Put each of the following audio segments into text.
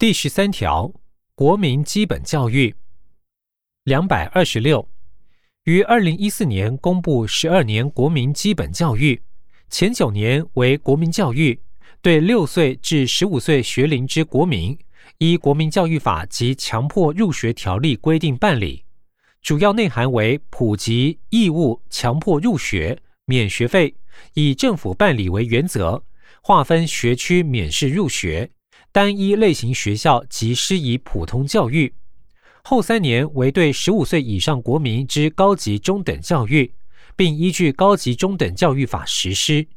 第十三条，国民基本教育。两百二十六，于二零一四年公布十二年国民基本教育，前九年为国民教育，对六岁至十五岁学龄之国民，依国民教育法及强迫入学条例规定办理。主要内涵为普及、义务、强迫入学、免学费，以政府办理为原则，划分学区免试入学。单一类型学校及施以普通教育，后三年为对十五岁以上国民之高级中等教育，并依据高级中等教育法实施。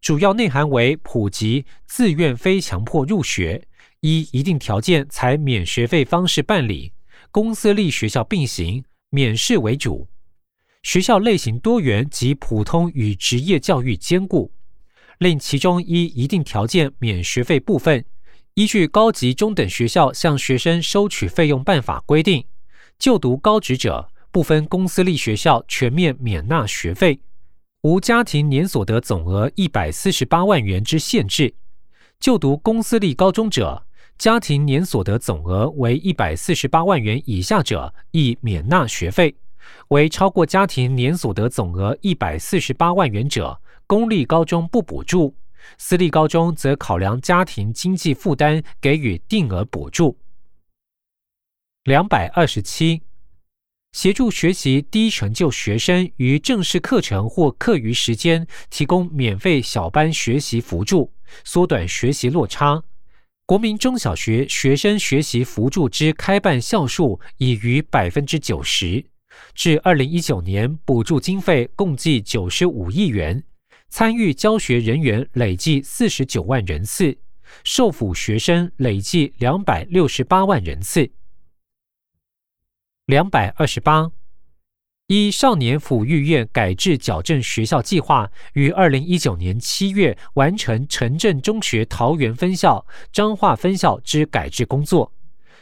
主要内涵为普及、自愿非强迫入学，依一定条件采免学费方式办理，公私立学校并行，免试为主。学校类型多元及普通与职业教育兼顾，令其中依一定条件免学费部分。依据高级中等学校向学生收取费用办法规定，就读高职者不分公私立学校全面免纳学费，无家庭年所得总额一百四十八万元之限制；就读公私立高中者，家庭年所得总额为一百四十八万元以下者亦免纳学费，为超过家庭年所得总额一百四十八万元者，公立高中不补助。私立高中则考量家庭经济负担，给予定额补助。两百二十七，协助学习低成就学生于正式课程或课余时间提供免费小班学习辅助，缩短学习落差。国民中小学学生学习辅助之开办校数已逾百分之九十，至二零一九年补助经费共计九十五亿元。参与教学人员累计四十九万人次，受辅学生累计两百六十八万人次。两百二十八，依少年抚育院改制矫正学校计划，于二零一九年七月完成城镇中学桃园分校、彰化分校之改制工作。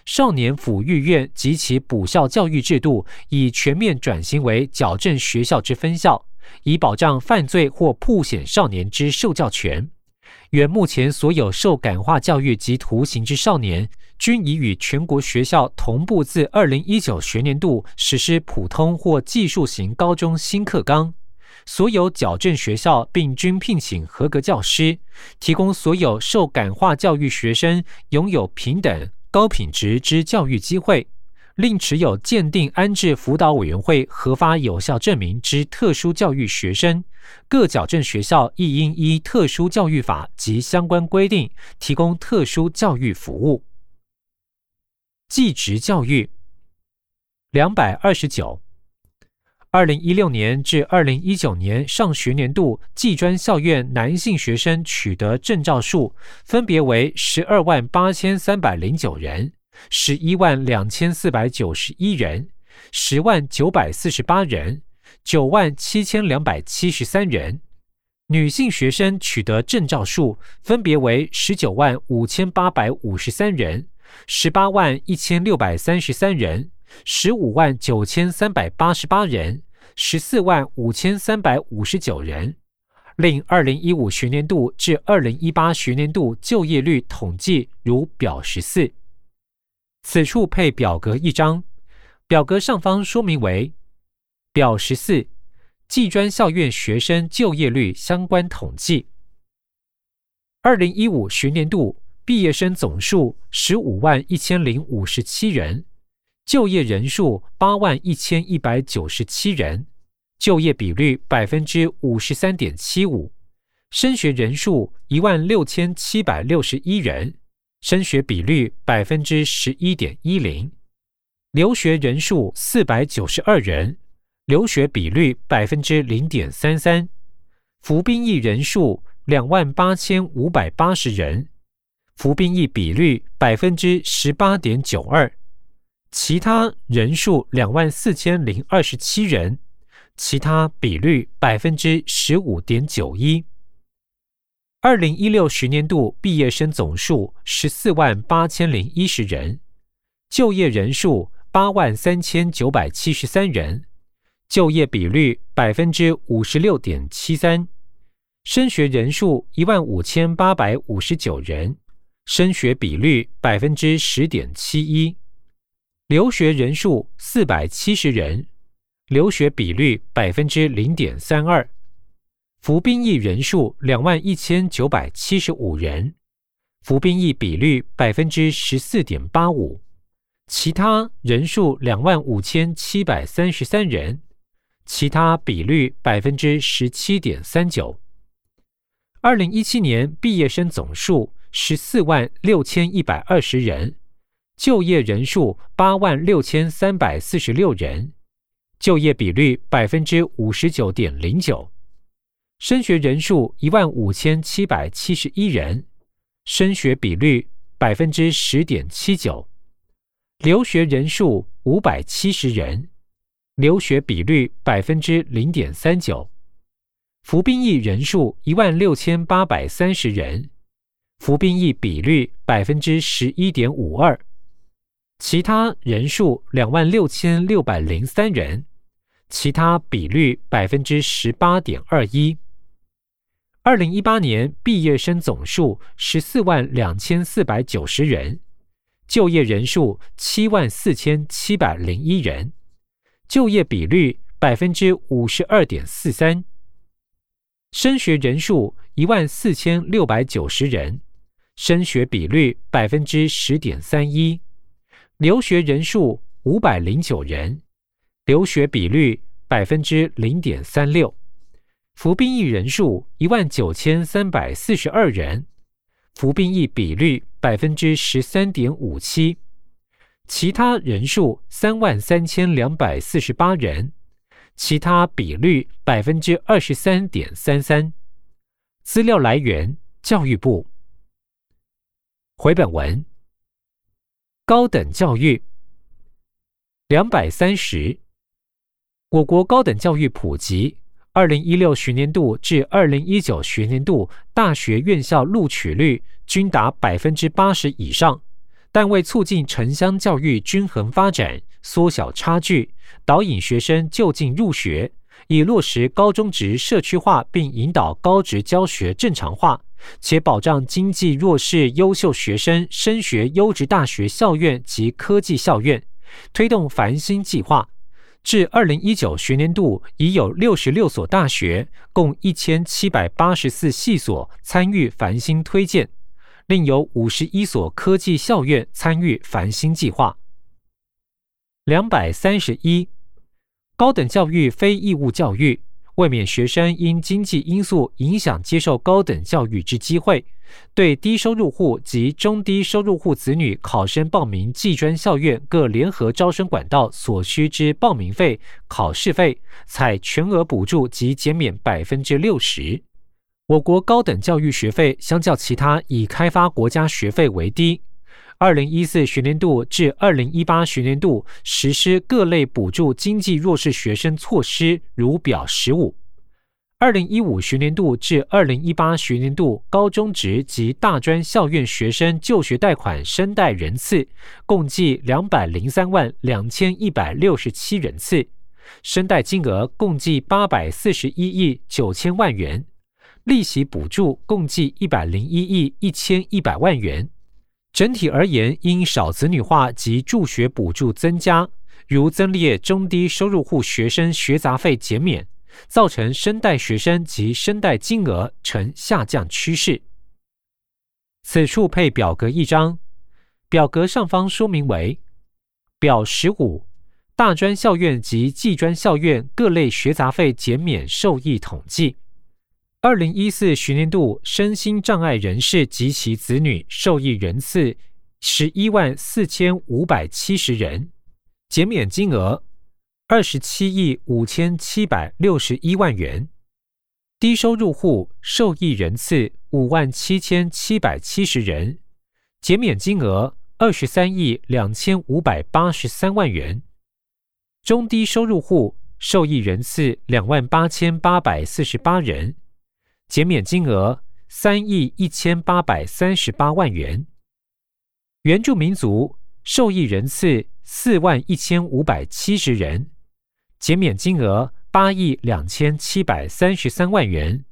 少年抚育院及其补校教育制度已全面转型为矫正学校之分校。以保障犯罪或破险少年之受教权。原目前所有受感化教育及徒刑之少年，均已与全国学校同步自二零一九学年度实施普通或技术型高中新课纲。所有矫正学校并均聘请合格教师，提供所有受感化教育学生拥有平等高品质之教育机会。另持有鉴定安置辅导委员会核发有效证明之特殊教育学生，各矫正学校亦应依特殊教育法及相关规定提供特殊教育服务。技职教育两百二十九，二零一六年至二零一九年上学年度技专校院男性学生取得证照数分别为十二万八千三百零九人。十一万两千四百九十一人，十万九百四十八人，九万七千两百七十三人。女性学生取得证照数分别为十九万五千八百五十三人，十八万一千六百三十三人，十五万九千三百八十八人，十四万五千三百五十九人。另二零一五学年度至二零一八学年度就业率统计如表十四。此处配表格一张，表格上方说明为表十四，技专校院学生就业率相关统计。二零一五学年度毕业生总数十五万一千零五十七人，就业人数八万一千一百九十七人，就业比率百分之五十三点七五，升学人数一万六千七百六十一人。升学比率百分之十一点一零，留学人数四百九十二人，留学比率百分之零点三三，服兵役人数两万八千五百八十人，服兵役比率百分之十八点九二，其他人数两万四千零二十七人，其他比率百分之十五点九一。二零一六十年度毕业生总数十四万八千零一十人，就业人数八万三千九百七十三人，就业比率百分之五十六点七三，升学人数一万五千八百五十九人，升学比率百分之十点七一，留学人数四百七十人，留学比率百分之零点三二，服兵役人数两万一千九百七十五人，服兵役比率百分之十四点八五，其他人数两万五千七百三十三人，其他比率百分之十七点三九。二零一七年毕业生总数十四万六千一百二十人，就业人数八万六千三百四十六人，就业比率百分之五十九点零九，升学人数一万五千七百七十一人，升学比率百分之十点七九，留学人数五百七十人，留学比率百分之零点三九。服兵役人数一万六千八百三十人，服兵役比率百分之十一点五二，其他人数两万六千六百零三人，其他比率百分之十八点二一。二零一八年毕业生总数十四万两千四百九十人，就业人数七万四千七百零一人，就业比率百分之五十二点四三。升学人数一万四千六百九十人，升学比率百分之十点三一；留学人数五百零九人，留学比率百分之零点三六；服兵役人数一万九千三百四十二人，服兵役比率百分之十三点五七；其他人数三万三千两百四十八人。其他比率百分之二十三点三三。资料来源：教育部。回本文。高等教育两百三十。我国高等教育普及，二零一六学年度至二零一九学年度大学院校录取率均达百分之八十以上。但为促进城乡教育均衡发展，缩小差距，导引学生就近入学，以落实高中职社区化，并引导高职教学正常化，且保障经济弱势优秀学生升学优质大学校院及科技校院，推动繁星计划。至二零一九学年度，已有六十六所大学，共一千七百八十四系所参与繁星推荐。另有五十一所科技校院参与繁星计划。两百三十一，高等教育非义务教育，未免学生因经济因素影响接受高等教育之机会，对低收入户及中低收入户子女考生报名技专校院各联合招生管道所需之报名费、考试费，采全额补助及减免百分之六十。我国高等教育学费相较其他已开发国家学费为低。二零一四学年度至二零一八学年度实施各类补助经济弱势学生措施，如表十五。二零一五学年度至二零一八学年度高中职及大专校院学生就学贷款申贷人次共计两百零三万两千一百六十七人次，申贷金额共计八百四十一亿九千万元。利息补助共计一百零一亿一千一百万元。整体而言，因少子女化及助学补助增加，如增列中低收入户学生学杂费减免，造成生贷学生及生贷金额呈下降趋势。此处配表格一张，表格上方说明为表十五：大专校院及技专校院各类学杂费减免受益统计。二零一四学年度身心障碍人士及其子女受益人次十一万四千五百七十人，减免金额二十七亿五千七百六十一万元。低收入户受益人次五万七千七百七十人，减免金额二十三亿两千五百八十三万元。中低收入户受益人次两万八千八百四十八人。减免金额三亿一千八百三十八万元，原住民族受益人次四万一千五百七十人，减免金额八亿两千七百三十三万元。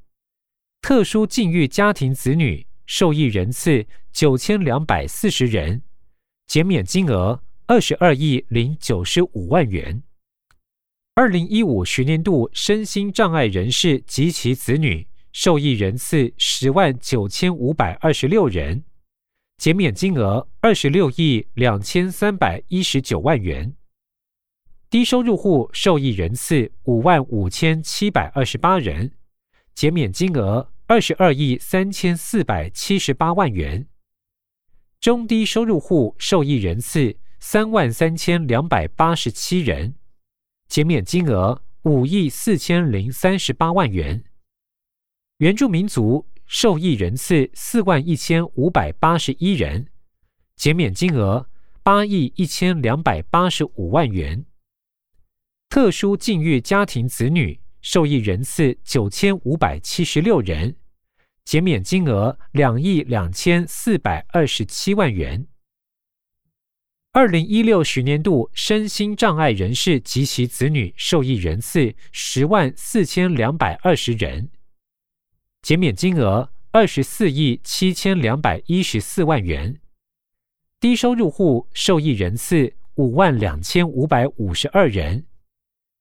特殊境遇家庭子女受益人次九千两百四十人，减免金额二十二亿零九十五万元。二零一五学年度身心障碍人士及其子女受益人次十万九千五百二十六人，减免金额二十六亿两千三百一十九万元。低收入户受益人次五万五千七百二十八人，减免金额二十二亿三千四百七十八万元。中低收入户受益人次三万三千两百八十七人，减免金额五亿四千零三十八万元。原住民族受益人次四万一千五百八十一人，减免金额八亿一千两百八十五万元。特殊境遇家庭子女受益人次九千五百七十六人，减免金额两亿两千四百二十七万元。二零一六学年度身心障碍人士及其子女受益人次十万四千两百二十人，减免金额二十四亿七千两百一十四万元。低收入户受益人次五万两千五百五十二人。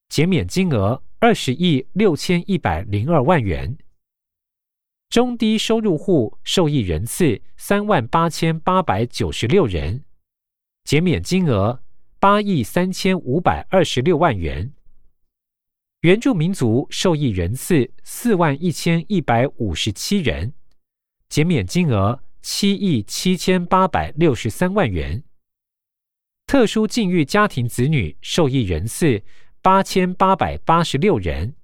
减免金额二十亿六千一百零二万元，中低收入户受益人次三万八千八百九十六人，减免金额八亿三千五百二十六万元。原住民族受益人次四万一千一百五十七人，减免金额七亿七千八百六十三万元。特殊境遇家庭子女受益人次。八千八百八十六人，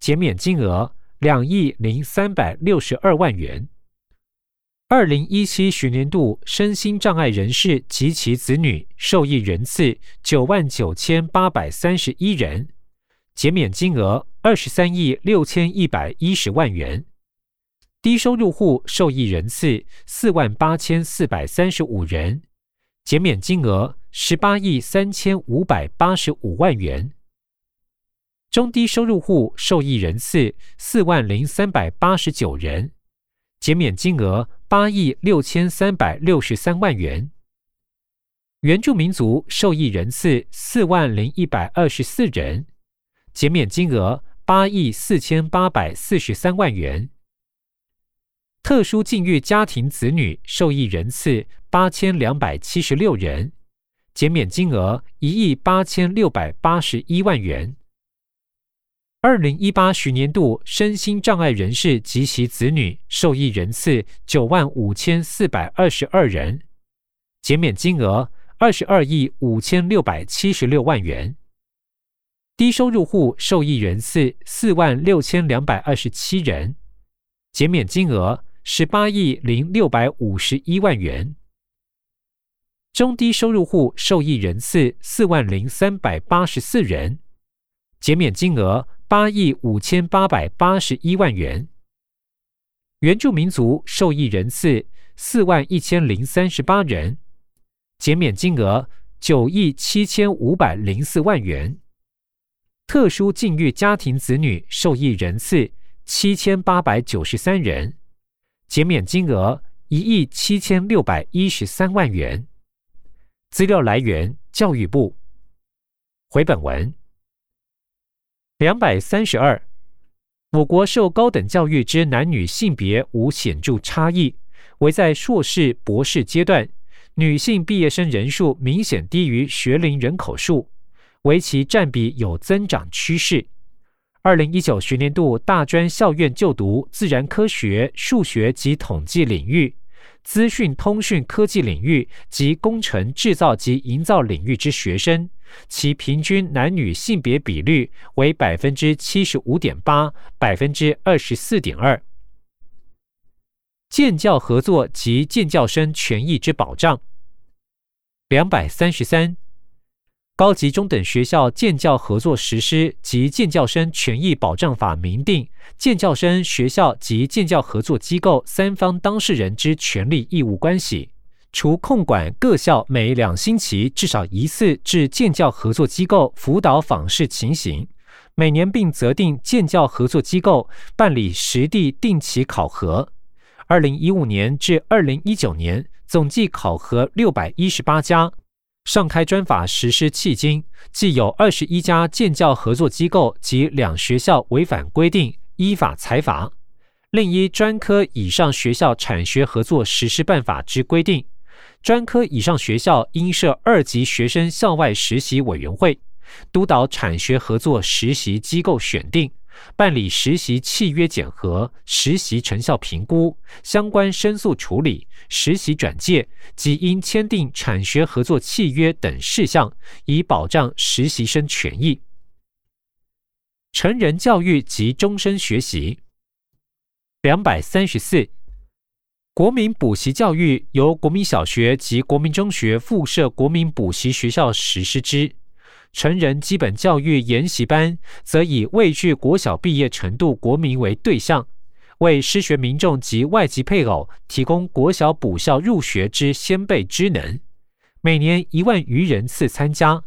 减免金额两亿零三百六十二万元。二零一七学年度身心障碍人士及其子女受益人次九万九千八百三十一人，减免金额二十三亿六千一百一十万元。低收入户受益人次四万八千四百三十五人，减免金额十八亿三千五百八十五万元。中低收入户受益人次四万零三百八十九人，减免金额八亿六千三百六十三万元。原住民族受益人次四万零一百二十四人，减免金额八亿四千八百四十三万元。特殊境遇家庭子女受益人次八千两百七十六人，减免金额一亿八千六百八十一万元。二零一八学年度身心障碍人士及其子女受益人次九万五千四百二十二人，减免金额二十二亿五千六百七十六万元。低收入户受益人次四万六千两百二十七人，减免金额十八亿零六百五十一万元。中低收入户受益人次四万零三百八十四人，减免金额。八亿五千八百八十一万元，原住民族受益人次四万一千零三十八人，减免金额九亿七千五百零四万元。特殊境遇家庭子女受益人次七千八百九十三人，减免金额一亿七千六百一十三万元。资料来源：教育部。回本文。两百三十二，我国受高等教育之男女性别无显著差异，唯在硕士、博士阶段，女性毕业生人数明显低于学龄人口数，为其占比有增长趋势。二零一九学年度大专校院就读自然科学、数学及统计领域。资讯通讯科技领域及工程制造及营造领域之学生，其平均男女性别比率为百分之七十五点八、百分之二十四点二。建教合作及建教生权益之保障，两百三十三。高级中等学校建教合作实施及建教生权益保障法明定，建教生、学校及建教合作机构三方当事人之权利义务关系。除控管各校每两星期至少一次至建教合作机构辅导访视情形，每年并责定建教合作机构办理实地定期考核。二零一五年至二零一九年，总计考核六百一十八家。上开专法实施迄今，既有二十一家建教合作机构及两学校违反规定，依法裁罚；另一专科以上学校产学合作实施办法之规定，专科以上学校应设二级学生校外实习委员会，督导产学合作实习机构选定。办理实习契约检核、实习成效评估、相关申诉处理、实习转介及应签订产学合作契约等事项，以保障实习生权益。成人教育及终身学习两百三十四，国民补习教育由国民小学及国民中学附设国民补习学校实施之。成人基本教育研习班则以未具国小毕业程度国民为对象，为失学民众及外籍配偶提供国小补校入学之先备之能，每年一万余人次参加。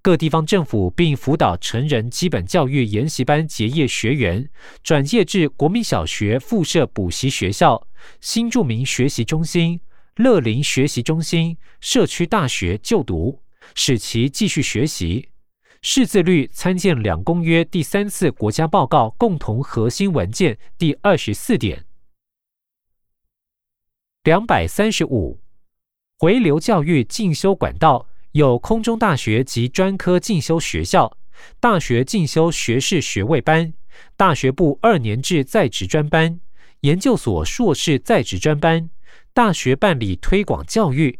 各地方政府并辅导成人基本教育研习班结业学员转介至国民小学附设补习学校、新著名学习中心、乐龄学习中心、社区大学就读。使其继续学习，识字率参见两公约第三次国家报告共同核心文件第二十四点。两百三十五，回流教育进修管道有空中大学及专科进修学校、大学进修学士学位班、大学部二年制在职专班、研究所硕士在职专班、大学办理推广教育。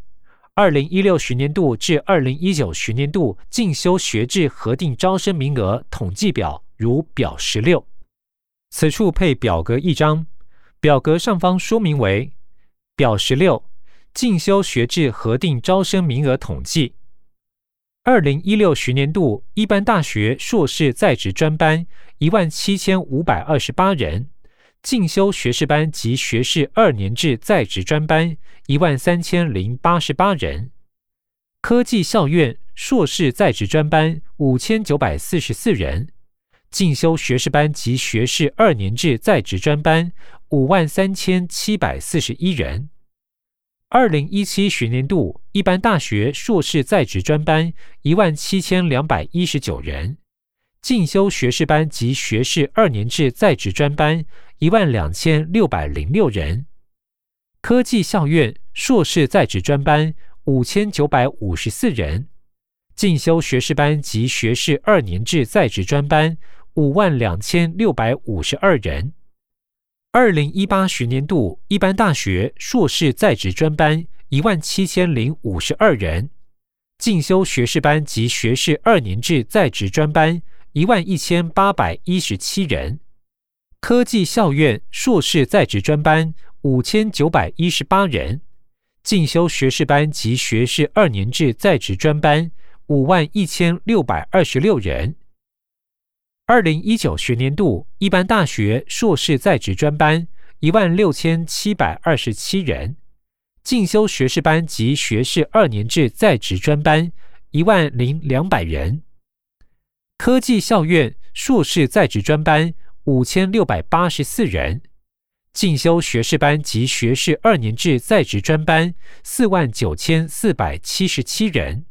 二零一六学年度至二零一九学年度进修学制核定招生名额统计表如表十六，此处配表格一张，表格上方说明为表十六进修学制核定招生名额统计。二零一六学年度一般大学硕士在职专班一万七千五百二十八人。进修学士班及学士二年制在职专班一万三千零八十八人，科技校院硕士在职专班五千九百四十四人，进修学士班及学士二年制在职专班五万三千七百四十一人。二零一七学年度一般大学硕士在职专班一万七千两百一十九人，进修学士班及学士二年制在职专班。一万两千六百零六人，科技校院硕士在职专班五千九百五十四人，进修学士班及学士二年制在职专班五万两千六百五十二人。二零一八学年度一般大学硕士在职专班一万七千零五十二人，进修学士班及学士二年制在职专班一万一千八百一十七人。科技校院硕士在职专班五千九百一十八人，进修学士班及学士二年制在职专班五万一千六百二十六人。二零一九学年度一般大学硕士在职专班一万六千七百二十七人，进修学士班及学士二年制在职专班一万零两百人。科技校院硕士在职专班。五千六百八十四人，进修学士班及学士二年制在职专班四万九千四百七十七人。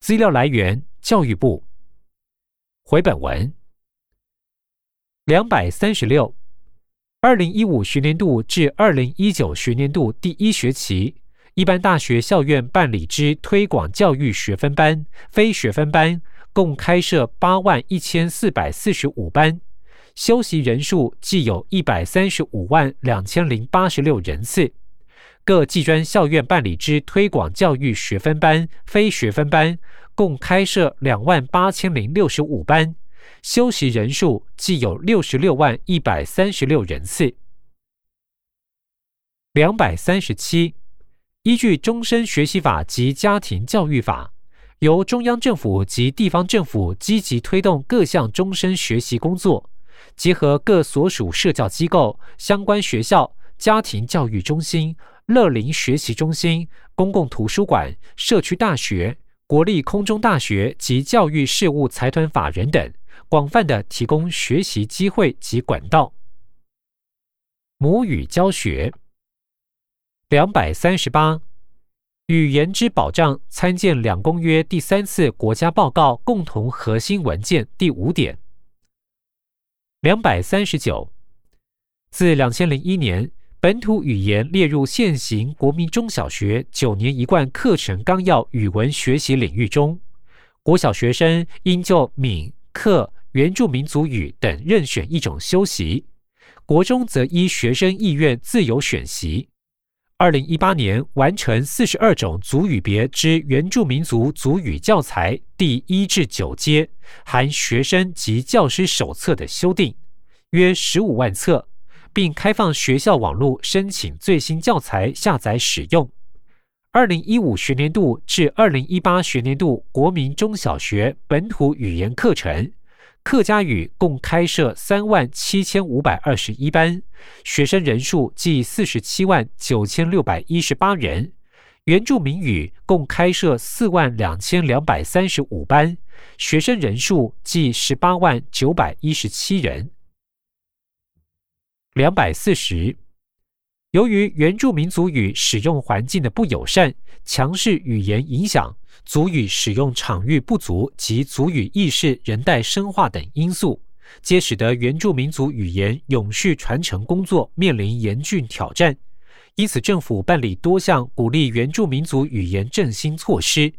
资料来源：教育部。回本文两百三十六，二零一五学年度至二零一九学年度第一学期，一般大学校院办理之推广教育学分班、非学分班，共开设八万一千四百四十五班。修习人数计有一百三十五万两千零八十六人次，各技专校院办理之推广教育学分班、非学分班，共开设两万八千零六十五班，修习人数计有六十六万一百三十六人次。两百三十七，依据《终身学习法》及《家庭教育法》，由中央政府及地方政府积极推动各项终身学习工作。结合各所属社教机构、相关学校、家庭教育中心、乐龄学习中心、公共图书馆、社区大学、国立空中大学及教育事务财团法人等，广泛的提供学习机会及管道。母语教学。两百三十八，语言之保障参见两公约第三次国家报告共同核心文件第五点。两百三十九，自两千零一年，本土语言列入现行国民中小学九年一贯课程纲要语文学习领域中，国小学生应就闽、客、原住民族语等任选一种修习，国中则依学生意愿自由选习。二零一八年完成四十二种族语别之原住民族族语教材第一至九阶含学生及教师手册的修订，约十五万册，并开放学校网络申请最新教材下载使用。二零一五学年度至二零一八学年度国民中小学本土语言课程。客家语共开设三万七千五百二十一班，学生人数计四十七万九千六百一十八人；原住民语共开设四万两千两百三十五班，学生人数计十八万九百一十七人。两百四十。由于原住民族语使用环境的不友善、强势语言影响、族语使用场域不足及族语意识仍待深化等因素，皆使得原住民族语言永续传承工作面临严峻挑战。因此，政府办理多项鼓励原住民族语言振兴措施，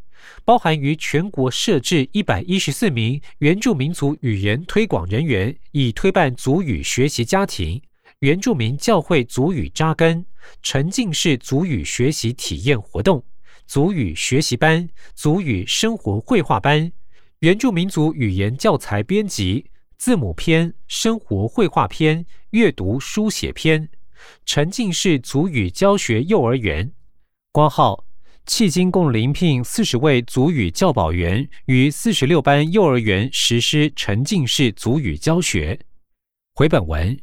包含于全国设置一百一十四名原住民族语言推广人员，以推办族语学习家庭。原住民教会族语扎根、沉浸式族语学习体验活动、族语学习班、族语生活绘画班、原住民族语言教材编辑、字母篇、生活绘画篇、阅读书写篇、沉浸式族语教学幼儿园。挂号，迄今共临聘四十位族语教保员，于四十六班幼儿园实施沉浸式族语教学。回本文。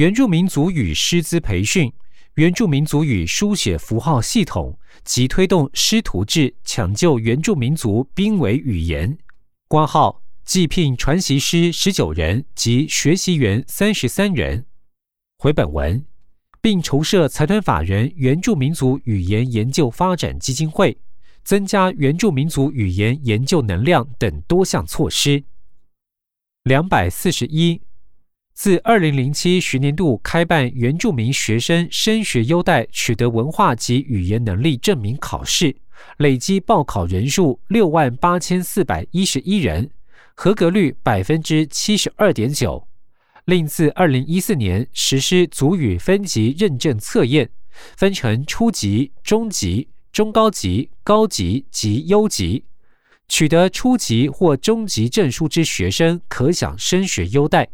原住民族语师资培训、原住民族语书写符号系统及推动师徒制，抢救原住民族濒危语言。挂号计聘传习师十九人及学习员三十三人。回本文，并筹设财团法人原住民族语言研究发展基金会，增加原住民族语言研究能量等多项措施。两百四十一。自二零零七学年度开办原住民学生升学优待取得文化及语言能力证明考试，累计报考人数六万八千四百一十一人，合格率百分之七十二点九。另自二零一四年实施族语分级认证测验，分成初级、中级、中高级、高级及优级，取得初级或中级证书之学生可享升学优待。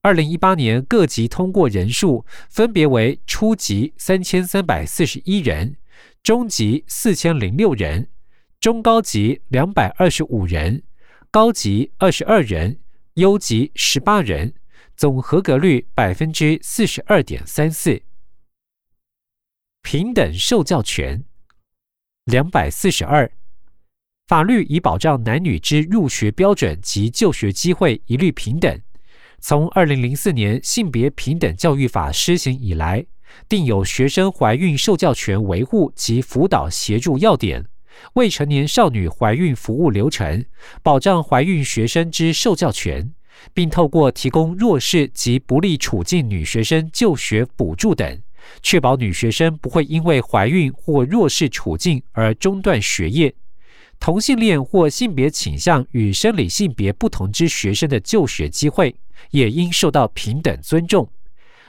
二零一八年各级通过人数分别为初级三千三百四十一人，中级四千零六人，中高级两百二十五人，高级二十二人，优级十八人，总合格率百分之四十二点三四。平等受教权两百四十二，法律以保障男女之入学标准及就学机会一律平等。从二零零四年性别平等教育法施行以来，定有学生怀孕受教权维护及辅导协助要点、未成年少女怀孕服务流程、保障怀孕学生之受教权，并透过提供弱势及不利处境女学生就学补助等，确保女学生不会因为怀孕或弱势处境而中断学业。同性恋或性别倾向与生理性别不同之学生的就学机会。也应受到平等尊重。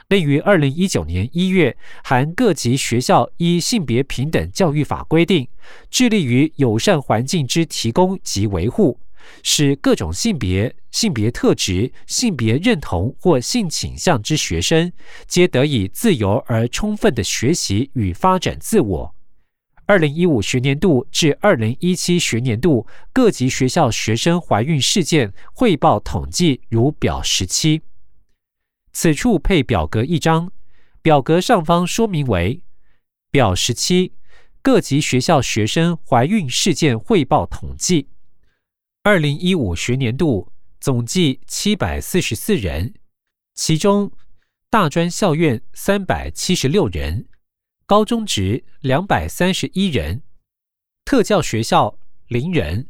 另于二零一九年一月，含各级学校依性别平等教育法规定，致力于友善环境之提供及维护，使各种性别、性别特质、性别认同或性倾向之学生，皆得以自由而充分的学习与发展自我。二零一五学年度至二零一七学年度各级学校学生怀孕事件汇报统计如表十七。此处配表格一张，表格上方说明为表十七各级学校学生怀孕事件汇报统计。二零一五学年度总计七百四十四人，其中大专校院三百七十六人，高中职两百三十一人，特教学校零人，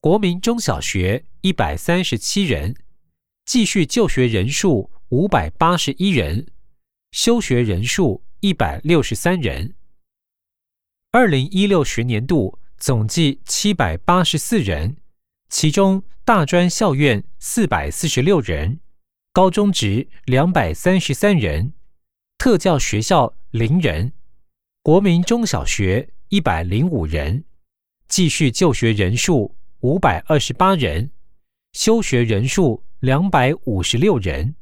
国民中小学一百三十七人，继续就学人数五百八十一人，休学人数一百六十三人。二零一六学年度总计七百八十四人，其中大专校院四百四十六人。高中职两百三十三人，特教学校零人，国民中小学一百零五人，继续就学人数五百二十八人，休学人数两百五十六人。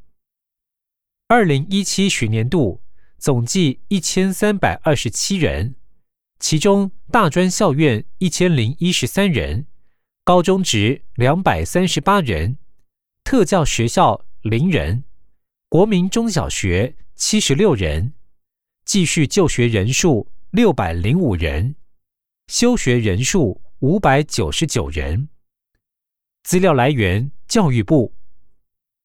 二零一七学年度总计一千三百二十七人，其中大专校院一千零一十三人，高中职两百三十八人，特教学校。零人，国民中小学七十六人，继续就学人数六百零五人，休学人数五百九十九人。资料来源：教育部。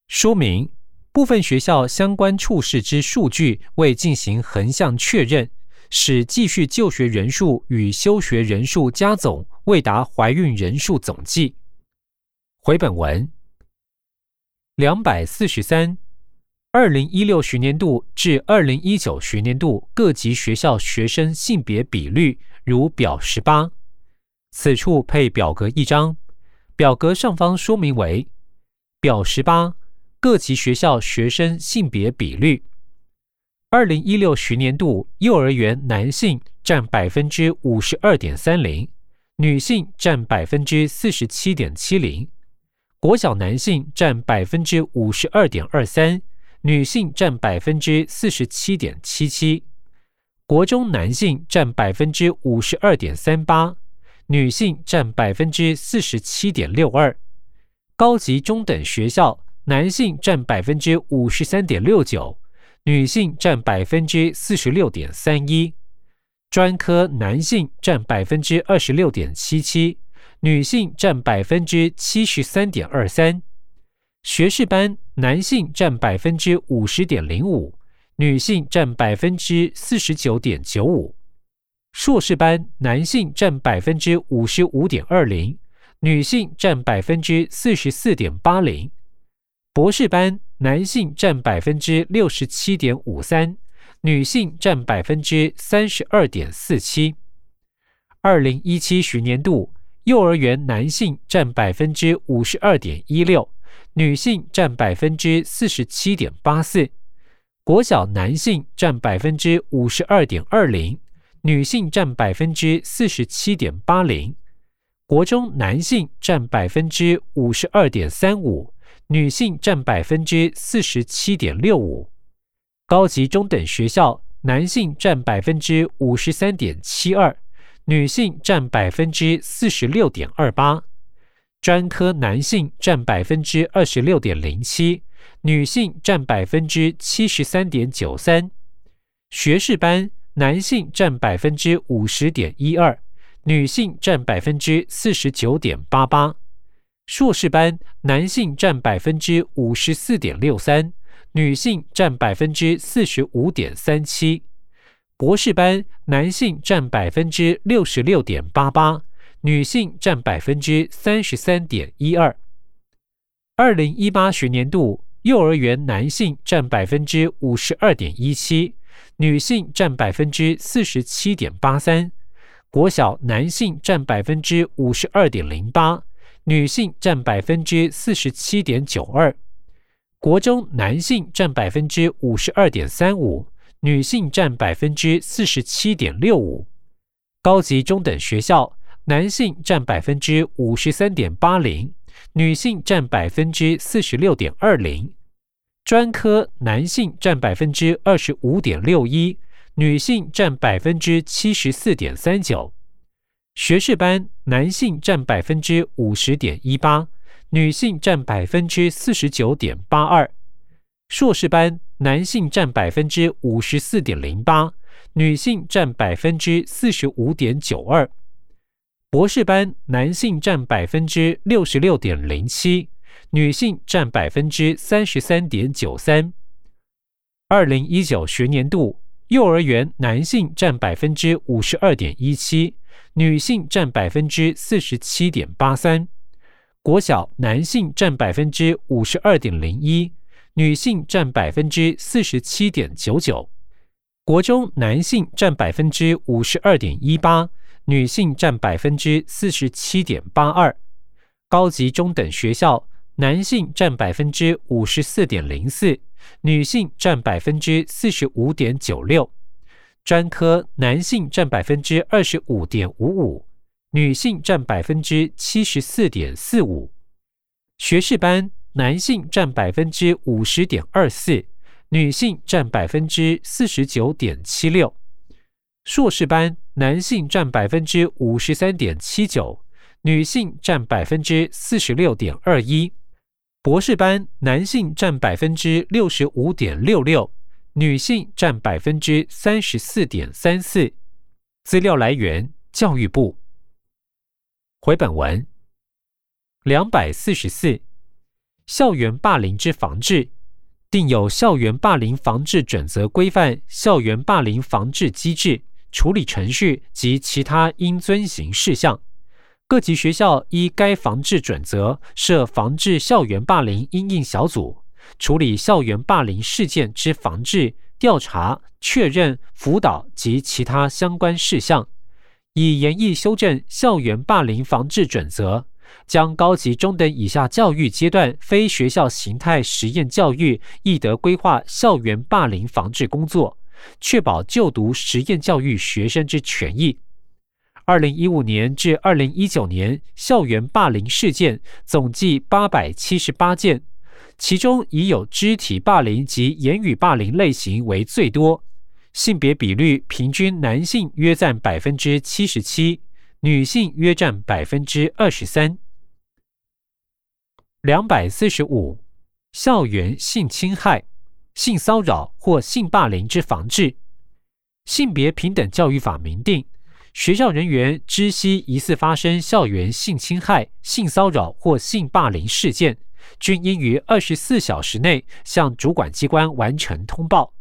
说明：部分学校相关处室之数据未进行横向确认，使继续就学人数与休学人数加总未达怀孕人数总计。回本文。两百四十三，二零一六学年度至二零一九学年度各级学校学生性别比率如表十八。此处配表格一张，表格上方说明为表十八各级学校学生性别比率。二零一六学年度幼儿园男性占百分之五十二点三零，女性占百分之四十七点七零。国小男性占百分之五十二点二三，女性占百分之四十七点七七；国中男性占百分之五十二点三八，女性占百分之四十七点六二；高级中等学校男性占百分之五十三点六九，女性占百分之四十六点三一；专科男性占百分之二十六点七七。女性占百分之七十三点二三，学士班男性占百分之五十点零五，女性占百分之四十九点九五；硕士班男性占百分之五十五点二零，女性占百分之四十四点八零；博士班男性占百分之六十七点五三，女性占百分之三十二点四七。二零一七学年度。幼儿园男性占百分之五十二点一六，女性占百分之四十七点八四；国小男性占百分之五十二点二零，女性占百分之四十七点八零；国中男性占百分之五十二点三五，女性占百分之四十七点六五；高级中等学校男性占百分之五十三点七二。女性占百分之四十六点二八，专科男性占百分之二十六点零七，女性占百分之七十三点九三。学士班男性占百分之五十点一二，女性占百分之四十九点八八。硕士班男性占百分之五十四点六三，女性占百分之四十五点三七。博士班男性占百分之六十六点八八，女性占百分之三十三点一二。二零一八学年度，幼儿园男性占百分之五十二点一七，女性占百分之四十七点八三；国小男性占百分之五十二点零八，女性占百分之四十七点九二；国中男性占百分之五十二点三五。女性占百分之四十七点六五，高级中等学校男性占百分之五十三点八零，女性占百分之四十六点二零，专科男性占百分之二十五点六一，女性占百分之七十四点三九，学士班男性占百分之五十点一八，女性占百分之四十九点八二，硕士班。男性占百分之五十四点零八，女性占百分之四十五点九二。博士班男性占百分之六十六点零七，女性占百分之三十三点九三。二零一九学年度，幼儿园男性占百分之五十二点一七，女性占百分之四十七点八三；国小男性占百分之五十二点零一，女性占百分之四十七点九九；国中男性占百分之五十二点一八，女性占百分之四十七点八二；高级中等学校。男性占百分之五十四点零四，女性占百分之四十五点九六。专科男性占百分之二十五点五五，女性占百分之七十四点四五。学士班男性占百分之五十点二四，女性占百分之四十九点七六。硕士班男性占百分之五十三点七九，女性占百分之四十六点二一。博士班男性占百分之六十五点六六，女性占百分之三十四点三四。资料来源：教育部。回本文两百四十四，校园霸凌之防治，定有校园霸凌防治准则规范校园霸凌防治机制、处理程序及其他应遵行事项。各级学校依该防治准则设防治校园霸凌应应小组，处理校园霸凌事件之防治、调查、确认、辅导及其他相关事项，以研议修正校园霸凌防治准则，将高级中等以下教育阶段非学校形态实验教育亦得规划校园霸凌防治工作，确保就读实验教育学生之权益。二零一五年至二零一九年校园霸凌事件总计八百七十八件，其中已有肢体霸凌及言语霸凌类型为最多，性别比率平均男性约占百分之七十七，女性约占百分之二十三。两百四十五，校园性侵害、性骚扰或性霸凌之防治，性别平等教育法明定。学校人员知悉疑似发生校园性侵害、性骚扰或性霸凌事件，均应于二十四小时内向主管机关完成通报，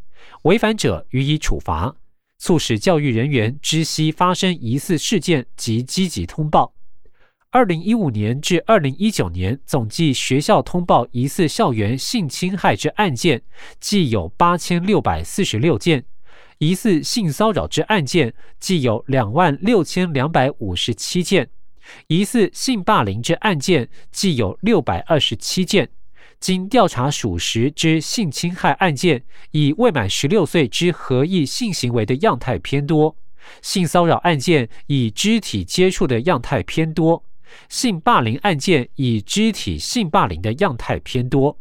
违反者予以处罚。促使教育人员知悉发生疑似事件及积极通报。二零一五年至二零一九年总计学校通报疑似校园性侵害之案件，计有八千六百四十六件。疑似性骚扰之案件，计有两万六千两百五十七件；疑似性霸凌之案件，计有六百二十七件。经调查属实之性侵害案件，以未满十六岁之合意性行为的样态偏多；性骚扰案件以肢体接触的样态偏多；性霸凌案件以肢体性霸凌的样态偏多。